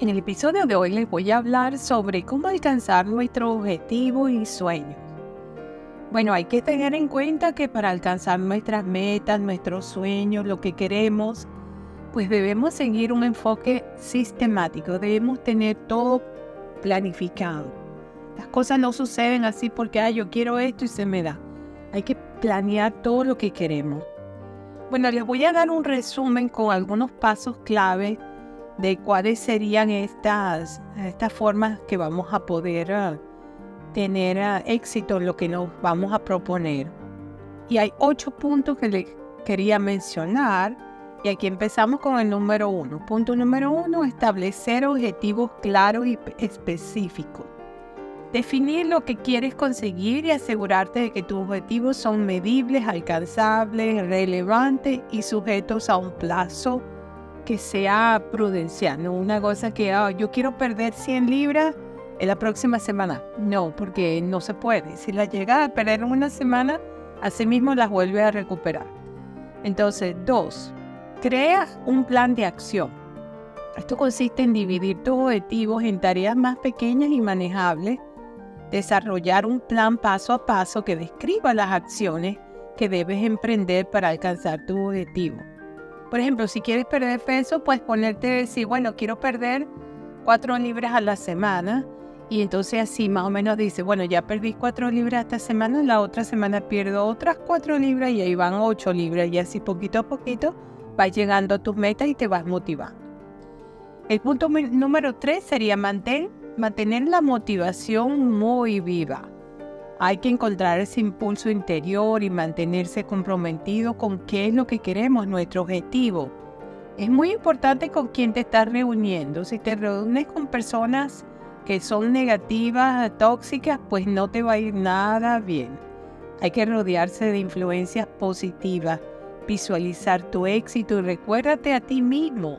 En el episodio de hoy les voy a hablar sobre cómo alcanzar nuestro objetivo y sueños. Bueno, hay que tener en cuenta que para alcanzar nuestras metas, nuestros sueños, lo que queremos, pues debemos seguir un enfoque sistemático, debemos tener todo planificado. Las cosas no suceden así porque ah, yo quiero esto y se me da. Hay que planear todo lo que queremos. Bueno, les voy a dar un resumen con algunos pasos clave de cuáles serían estas, estas formas que vamos a poder ah, tener ah, éxito en lo que nos vamos a proponer. Y hay ocho puntos que les quería mencionar. Y aquí empezamos con el número uno. Punto número uno, establecer objetivos claros y específicos. Definir lo que quieres conseguir y asegurarte de que tus objetivos son medibles, alcanzables, relevantes y sujetos a un plazo que sea prudencial, no una cosa que ah, yo quiero perder 100 libras en la próxima semana. No, porque no se puede. Si la llega a perder en una semana, así mismo las vuelve a recuperar. Entonces, dos, crea un plan de acción. Esto consiste en dividir tus objetivos en tareas más pequeñas y manejables, desarrollar un plan paso a paso que describa las acciones que debes emprender para alcanzar tu objetivo. Por ejemplo, si quieres perder peso, puedes ponerte, decir, bueno, quiero perder cuatro libras a la semana. Y entonces así más o menos dice, bueno, ya perdí cuatro libras esta semana, la otra semana pierdo otras cuatro libras y ahí van ocho libras. Y así poquito a poquito vas llegando a tus metas y te vas motivando. El punto número tres sería mantener la motivación muy viva. Hay que encontrar ese impulso interior y mantenerse comprometido con qué es lo que queremos, nuestro objetivo. Es muy importante con quién te estás reuniendo. Si te reúnes con personas que son negativas, tóxicas, pues no te va a ir nada bien. Hay que rodearse de influencias positivas, visualizar tu éxito y recuérdate a ti mismo.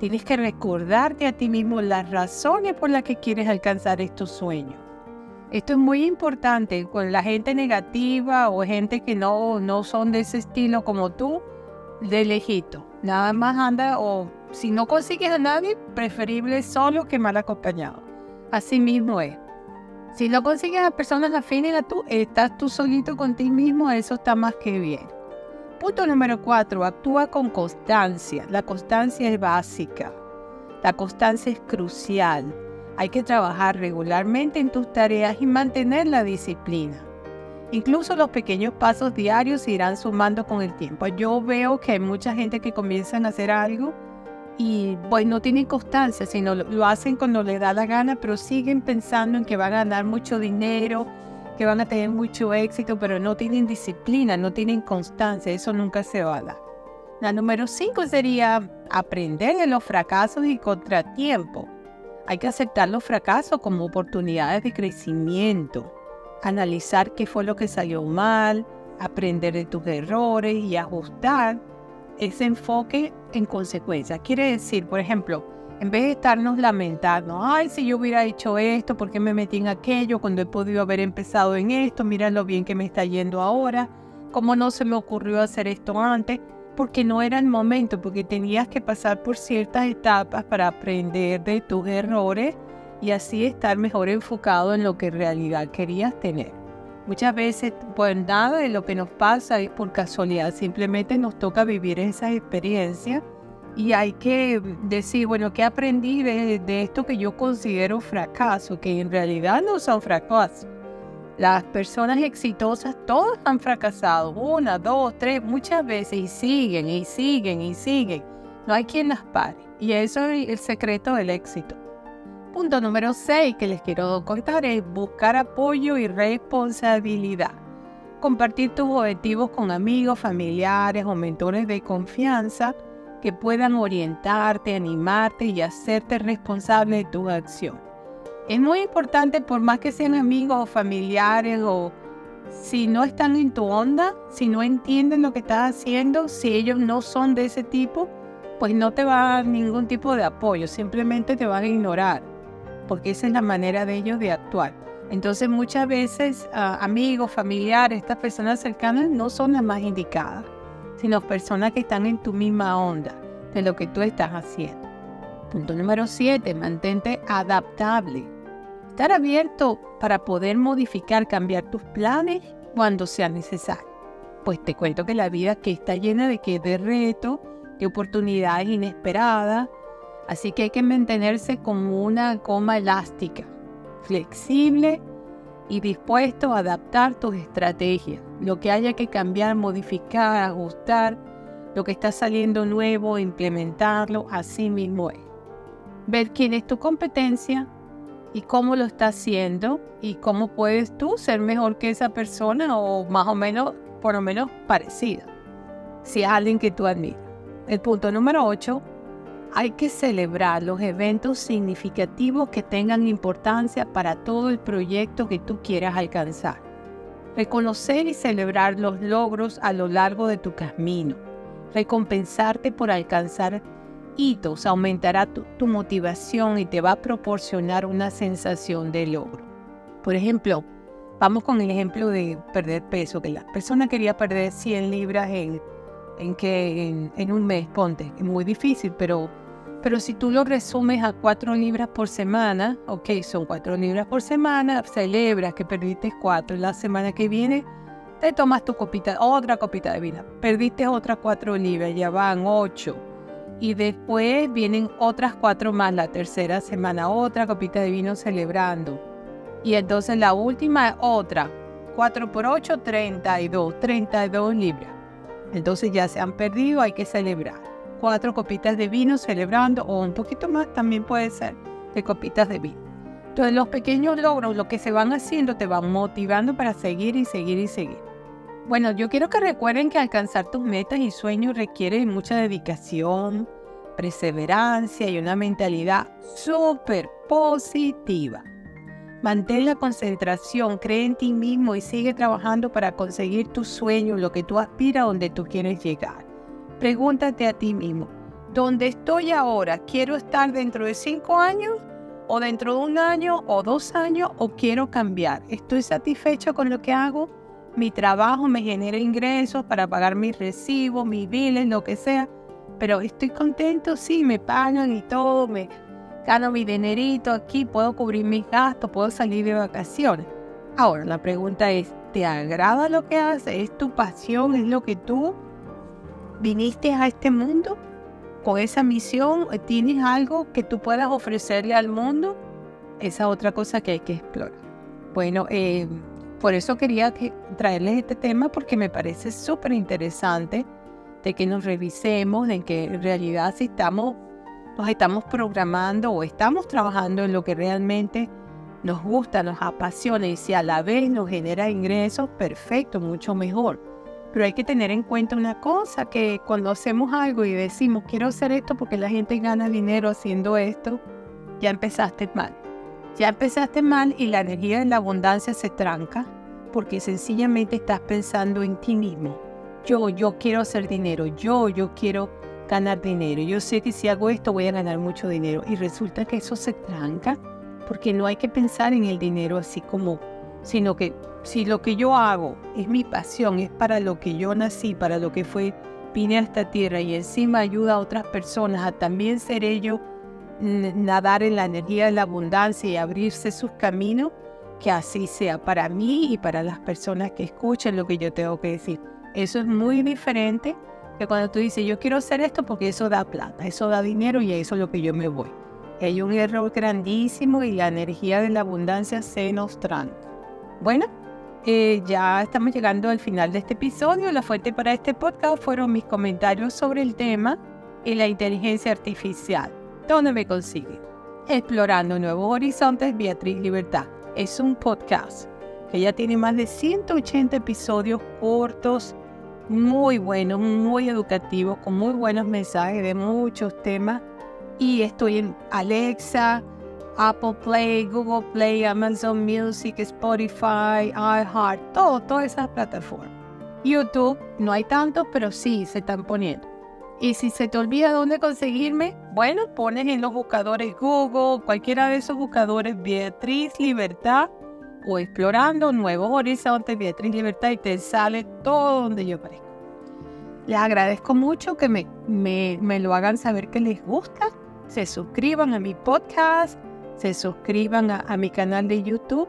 Tienes que recordarte a ti mismo las razones por las que quieres alcanzar estos sueños. Esto es muy importante con la gente negativa o gente que no, no son de ese estilo como tú, de lejito. Nada más anda o si no consigues a nadie, preferible solo que mal acompañado. Así mismo es. Si no consigues a personas afines a tú, estás tú solito con ti mismo, eso está más que bien. Punto número cuatro, actúa con constancia. La constancia es básica. La constancia es crucial. Hay que trabajar regularmente en tus tareas y mantener la disciplina. Incluso los pequeños pasos diarios irán sumando con el tiempo. Yo veo que hay mucha gente que comienzan a hacer algo y pues no tienen constancia, sino lo hacen cuando les da la gana, pero siguen pensando en que van a ganar mucho dinero, que van a tener mucho éxito, pero no tienen disciplina, no tienen constancia, eso nunca se va a dar. La número cinco sería aprender de los fracasos y contratiempos. Hay que aceptar los fracasos como oportunidades de crecimiento, analizar qué fue lo que salió mal, aprender de tus errores y ajustar ese enfoque en consecuencia. Quiere decir, por ejemplo, en vez de estarnos lamentando, ay, si yo hubiera hecho esto, ¿por qué me metí en aquello cuando he podido haber empezado en esto? Mira lo bien que me está yendo ahora, ¿cómo no se me ocurrió hacer esto antes? Porque no era el momento, porque tenías que pasar por ciertas etapas para aprender de tus errores y así estar mejor enfocado en lo que en realidad querías tener. Muchas veces, pues nada de lo que nos pasa es por casualidad, simplemente nos toca vivir esas experiencias y hay que decir, bueno, ¿qué aprendí de, esto que yo considero fracaso? Que en realidad no son fracasos las personas exitosas, todos han fracasado, una, dos, tres, muchas veces, y siguen, y siguen, y siguen. No hay quien las pare. Y eso es el secreto del éxito. Punto número seis que les quiero contar es buscar apoyo y responsabilidad. Compartir tus objetivos con amigos, familiares o mentores de confianza que puedan orientarte, animarte y hacerte responsable de tus acciones. Es muy importante, por más que sean amigos o familiares o si no están en tu onda, si no entienden lo que estás haciendo, si ellos no son de ese tipo, pues no te va a dar ningún tipo de apoyo, simplemente te van a ignorar, porque esa es la manera de ellos de actuar. Entonces muchas veces ah, amigos, familiares, estas personas cercanas no son las más indicadas, sino personas que están en tu misma onda de lo que tú estás haciendo. Punto número 7. Mantente adaptable. Estar abierto para poder modificar, cambiar tus planes cuando sea necesario. Pues te cuento que la vida que está llena de que de reto, de oportunidades inesperadas, así que hay que mantenerse como una goma elástica, flexible y dispuesto a adaptar tus estrategias. Lo que haya que cambiar, modificar, ajustar, lo que está saliendo nuevo, implementarlo, así mismo es. Ver quién es tu competencia y cómo lo está haciendo y cómo puedes tú ser mejor que esa persona o más o menos, por lo menos parecida, si es alguien que tú admiras. El punto número 8 hay que celebrar los eventos significativos que tengan importancia para todo el proyecto que tú quieras alcanzar. Reconocer y celebrar los logros a lo largo de tu camino. Recompensarte por alcanzar hitos aumentará tu, tu, motivación y te va a proporcionar una sensación de logro. Por ejemplo, vamos con el ejemplo de perder peso, que la persona quería perder 100 libras en en que en, un mes, ponte, es muy difícil, pero, pero si tú lo resumes a cuatro libras por semana, ok, son cuatro libras por semana, celebras que perdiste cuatro, la semana que viene te tomas tu copita, otra copita de vino, perdiste otras cuatro libras, ya van ocho. Y después vienen otras cuatro más, la tercera semana, otra copita de vino celebrando. Y entonces la última, otra. 4 por 8, 32, 32 libras. Entonces ya se han perdido, hay que celebrar. Cuatro copitas de vino celebrando o un poquito más también puede ser de copitas de vino. Entonces los pequeños logros, lo que se van haciendo, te van motivando para seguir y seguir y seguir. Bueno, yo quiero que recuerden que alcanzar tus metas y sueños requiere mucha dedicación, perseverancia y una mentalidad súper positiva. Mantén la concentración, cree en ti mismo y sigue trabajando para conseguir tus sueños, lo que tú aspiras, donde tú quieres llegar. Pregúntate a ti mismo, ¿dónde estoy ahora? ¿Quiero estar dentro de cinco años? ¿O dentro de un año o dos años? ¿O quiero cambiar? ¿Estoy satisfecho con lo que hago? Mi trabajo me genera ingresos para pagar mis recibos, mis biles, lo que sea. Pero estoy contento, sí, me pagan y todo, me, gano mi dinerito aquí, puedo cubrir mis gastos, puedo salir de vacaciones. Ahora, la pregunta es, ¿te agrada lo que haces? ¿Es tu pasión? ¿Es lo que tú viniste a este mundo? ¿Con esa misión tienes algo que tú puedas ofrecerle al mundo? Esa otra cosa que hay que explorar. Bueno, eh, por eso quería traerles este tema porque me parece súper interesante de que nos revisemos, de que en realidad si estamos nos estamos programando o estamos trabajando en lo que realmente nos gusta, nos apasiona y si a la vez nos genera ingresos, perfecto, mucho mejor. Pero hay que tener en cuenta una cosa, que cuando hacemos algo y decimos, quiero hacer esto porque la gente gana dinero haciendo esto, ya empezaste mal. Ya empezaste mal y la energía de la abundancia se tranca porque sencillamente estás pensando en ti mismo. Yo, yo quiero hacer dinero, yo, yo quiero ganar dinero. Yo sé que si hago esto voy a ganar mucho dinero. Y resulta que eso se tranca porque no hay que pensar en el dinero así como, sino que si lo que yo hago es mi pasión, es para lo que yo nací, para lo que fue, vine a esta tierra y encima ayuda a otras personas a también ser ellos, nadar en la energía de la abundancia y abrirse sus caminos, que así sea para mí y para las personas que escuchen lo que yo tengo que decir. Eso es muy diferente que cuando tú dices, yo quiero hacer esto porque eso da plata, eso da dinero y eso es lo que yo me voy. hay un error grandísimo y la energía de la abundancia se nos tranca. Bueno, eh, ya estamos llegando al final de este episodio. La fuente para este podcast fueron mis comentarios sobre el tema y la inteligencia artificial. ¿Dónde me consigue? Explorando Nuevos Horizontes, Beatriz Libertad. Es un podcast que ya tiene más de 180 episodios cortos muy bueno, muy educativo, con muy buenos mensajes de muchos temas. Y estoy en Alexa, Apple Play, Google Play, Amazon Music, Spotify, iHeart, todas esas plataformas. YouTube, no hay tantos, pero sí se están poniendo. Y si se te olvida dónde conseguirme, bueno, pones en los buscadores Google, cualquiera de esos buscadores Beatriz Libertad o explorando nuevos horizontes, Beatriz Libertad, y te sale todo donde yo aparezco. Les agradezco mucho que me, me, me lo hagan saber que les gusta se suscriban a mi podcast, se suscriban a, a mi canal de YouTube,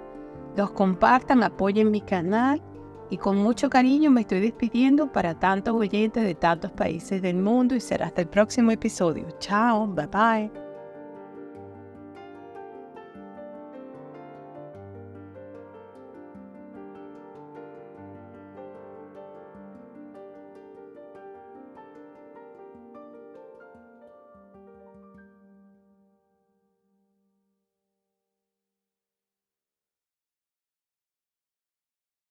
los compartan, apoyen mi canal y con mucho cariño me estoy despidiendo para tantos oyentes de tantos países del mundo y será hasta el próximo episodio. Chao, bye bye.